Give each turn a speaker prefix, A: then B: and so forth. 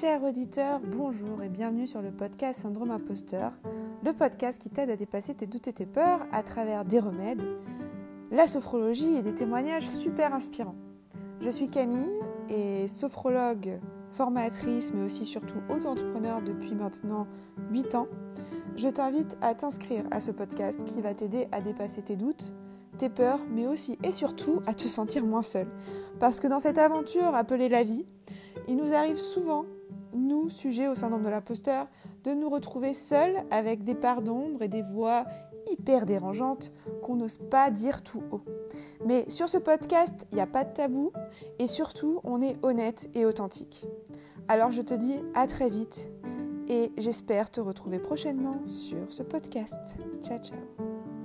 A: Chers auditeurs, bonjour et bienvenue sur le podcast Syndrome Imposteur, le podcast qui t'aide à dépasser tes doutes et tes peurs à travers des remèdes, la sophrologie et des témoignages super inspirants. Je suis Camille et sophrologue, formatrice, mais aussi surtout auto-entrepreneur depuis maintenant 8 ans. Je t'invite à t'inscrire à ce podcast qui va t'aider à dépasser tes doutes, tes peurs, mais aussi et surtout à te sentir moins seul. Parce que dans cette aventure appelée la vie, il nous arrive souvent, nous, sujets au syndrome de l'imposteur, de nous retrouver seuls avec des parts d'ombre et des voix hyper dérangeantes qu'on n'ose pas dire tout haut. Mais sur ce podcast, il n'y a pas de tabou et surtout, on est honnête et authentique. Alors je te dis à très vite et j'espère te retrouver prochainement sur ce podcast. Ciao ciao